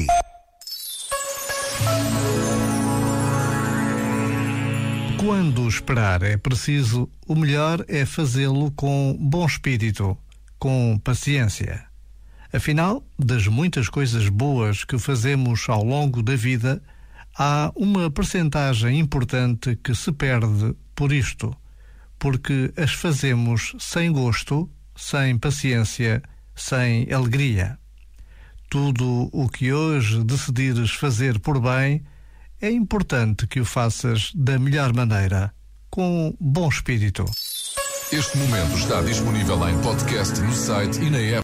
si. Quando esperar é preciso, o melhor é fazê-lo com bom espírito, com paciência. Afinal, das muitas coisas boas que fazemos ao longo da vida, há uma percentagem importante que se perde por isto, porque as fazemos sem gosto, sem paciência, sem alegria. Tudo o que hoje decidires fazer por bem, é importante que o faças da melhor maneira, com bom espírito. Este momento está disponível em podcast no site e na app.